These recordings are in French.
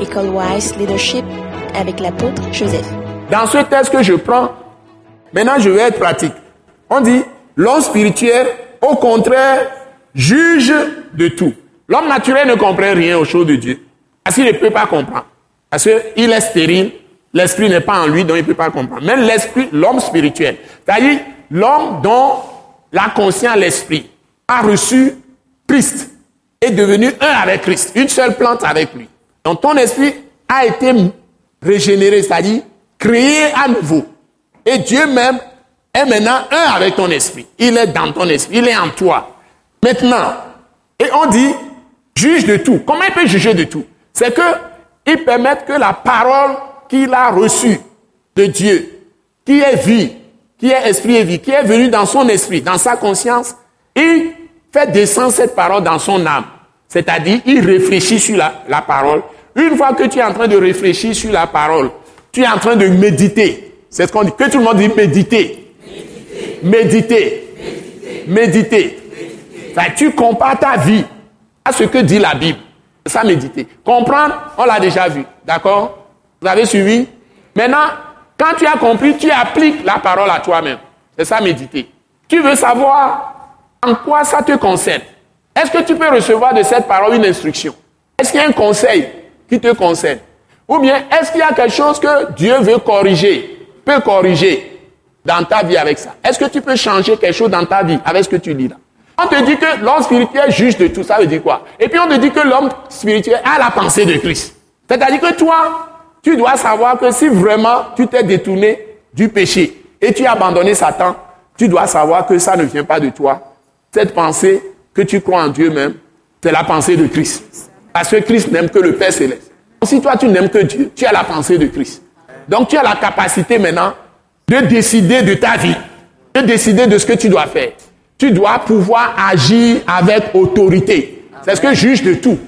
École Wise Leadership avec l'apôtre Joseph. Dans ce texte que je prends, maintenant je vais être pratique. On dit, l'homme spirituel, au contraire, juge de tout. L'homme naturel ne comprend rien aux choses de Dieu. Parce qu'il ne peut pas comprendre. Parce qu'il est stérile, l'esprit n'est pas en lui, donc il ne peut pas comprendre. Même l'esprit, l'homme spirituel, c'est-à-dire l'homme dont la conscience, l'esprit, a reçu Christ, est devenu un avec Christ, une seule plante avec lui. Donc ton esprit a été régénéré, c'est-à-dire créé à nouveau. Et Dieu même est maintenant un avec ton esprit. Il est dans ton esprit, il est en toi. Maintenant, et on dit, juge de tout. Comment il peut juger de tout? C'est que il permet que la parole qu'il a reçue de Dieu, qui est vie, qui est esprit et vie, qui est venue dans son esprit, dans sa conscience, il fait descendre cette parole dans son âme. C'est-à-dire, il réfléchit sur la, parole. Une fois que tu es en train de réfléchir sur la parole, tu es en train de méditer. C'est ce qu'on dit. Que tout le monde dit méditer. Méditer. Méditer. méditer. tu compares ta vie à ce que dit la Bible. Ça méditer. Comprendre, on l'a déjà vu. D'accord? Vous avez suivi? Maintenant, quand tu as compris, tu appliques la parole à toi-même. C'est ça méditer. Tu veux savoir en quoi ça te concerne. Est-ce que tu peux recevoir de cette parole une instruction? Est-ce qu'il y a un conseil qui te concerne? Ou bien est-ce qu'il y a quelque chose que Dieu veut corriger, peut corriger dans ta vie avec ça? Est-ce que tu peux changer quelque chose dans ta vie avec ce que tu lis là? On te dit que l'homme spirituel juge de tout, ça veut dire quoi? Et puis on te dit que l'homme spirituel a la pensée de Christ. C'est-à-dire que toi, tu dois savoir que si vraiment tu t'es détourné du péché et tu as abandonné Satan, tu dois savoir que ça ne vient pas de toi. Cette pensée que tu crois en Dieu même, c'est la pensée de Christ. Parce que Christ n'aime que le Père céleste. Si toi tu n'aimes que Dieu, tu as la pensée de Christ. Donc tu as la capacité maintenant de décider de ta vie, de décider de ce que tu dois faire. Tu dois pouvoir agir avec autorité. C'est ce que juge de tout.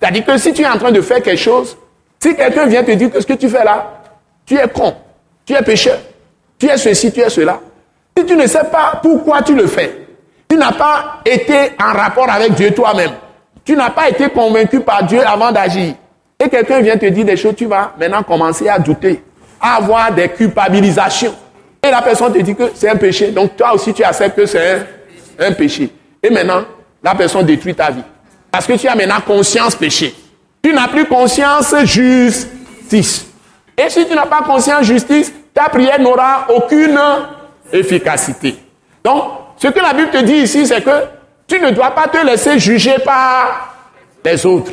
C'est-à-dire que si tu es en train de faire quelque chose, si quelqu'un vient te dire que ce que tu fais là, tu es con, tu es pécheur, tu es ceci, tu es cela. Si tu ne sais pas pourquoi tu le fais, tu n'as pas été en rapport avec Dieu toi-même. Tu n'as pas été convaincu par Dieu avant d'agir. Et quelqu'un vient te dire des choses, tu vas maintenant commencer à douter, à avoir des culpabilisations. Et la personne te dit que c'est un péché. Donc toi aussi, tu acceptes que c'est un, péché. Et maintenant, la personne détruit ta vie. Parce que tu as maintenant conscience péché. Tu n'as plus conscience justice. Et si tu n'as pas conscience justice, ta prière n'aura aucune efficacité. Donc, ce que la Bible te dit ici, c'est que tu ne dois pas te laisser juger par les autres.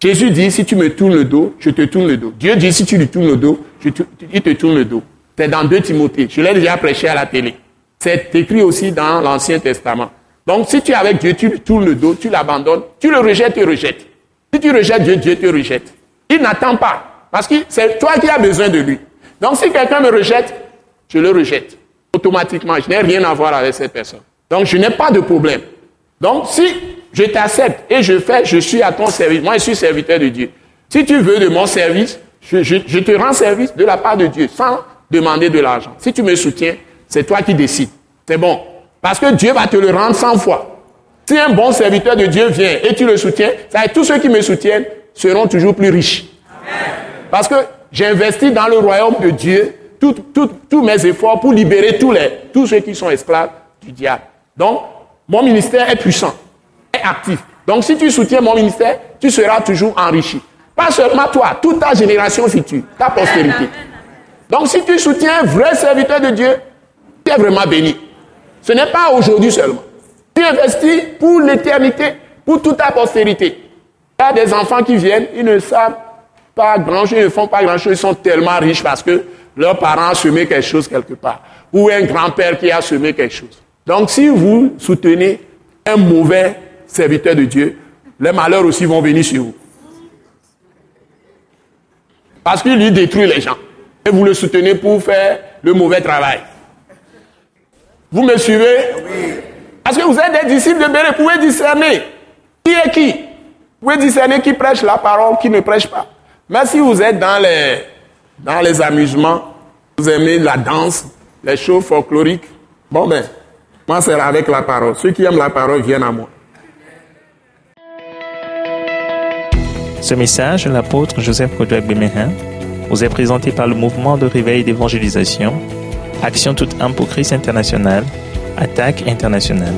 Jésus dit, si tu me tournes le dos, je te tourne le dos. Dieu dit, si tu lui tournes le dos, il te tourne le dos. C'est dans 2 Timothée. Je l'ai déjà prêché à la télé. C'est écrit aussi dans l'Ancien Testament. Donc, si tu es avec Dieu, tu lui tournes le dos, tu l'abandonnes, tu le rejettes, tu rejettes. Si tu rejettes Dieu, Dieu te rejette. Il n'attend pas. Parce que c'est toi qui as besoin de lui. Donc, si quelqu'un me rejette, je le rejette automatiquement, je n'ai rien à voir avec cette personne. Donc, je n'ai pas de problème. Donc, si je t'accepte et je fais, je suis à ton service, moi je suis serviteur de Dieu. Si tu veux de mon service, je, te rends service de la part de Dieu sans demander de l'argent. Si tu me soutiens, c'est toi qui décides. C'est bon. Parce que Dieu va te le rendre 100 fois. Si un bon serviteur de Dieu vient et tu le soutiens, ça tous ceux qui me soutiennent seront toujours plus riches. Parce que j'investis dans le royaume de Dieu tous mes efforts pour libérer tous, les, tous ceux qui sont esclaves du diable. Donc, mon ministère est puissant, est actif. Donc, si tu soutiens mon ministère, tu seras toujours enrichi. Pas seulement toi, toute ta génération future, ta postérité. Donc, si tu soutiens un vrai serviteur de Dieu, tu es vraiment béni. Ce n'est pas aujourd'hui seulement. Tu investis pour l'éternité, pour toute ta postérité. Il y a des enfants qui viennent, ils ne savent pas grand-chose, ils ne font pas grand-chose, ils sont tellement riches parce que leurs parents ont semé quelque chose quelque part, ou un grand-père qui a semé quelque chose. Donc si vous soutenez un mauvais serviteur de Dieu, les malheurs aussi vont venir sur vous. Parce qu'il lui détruit les gens. Et vous le soutenez pour faire le mauvais travail. Vous me suivez? Parce que vous êtes des disciples de Béré, vous pouvez discerner qui est qui. Vous pouvez discerner qui prêche la parole, qui ne prêche pas. Mais si vous êtes dans les dans les amusements, vous aimez la danse, les shows folkloriques. Bon ben, moi c'est avec la parole. Ceux qui aiment la parole viennent à moi. Ce message, l'apôtre Joseph Kodouak Bemehin, vous est présenté par le mouvement de réveil d'évangélisation, Action toute âme pour Christ international, Attaque internationale.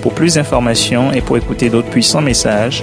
Pour plus d'informations et pour écouter d'autres puissants messages,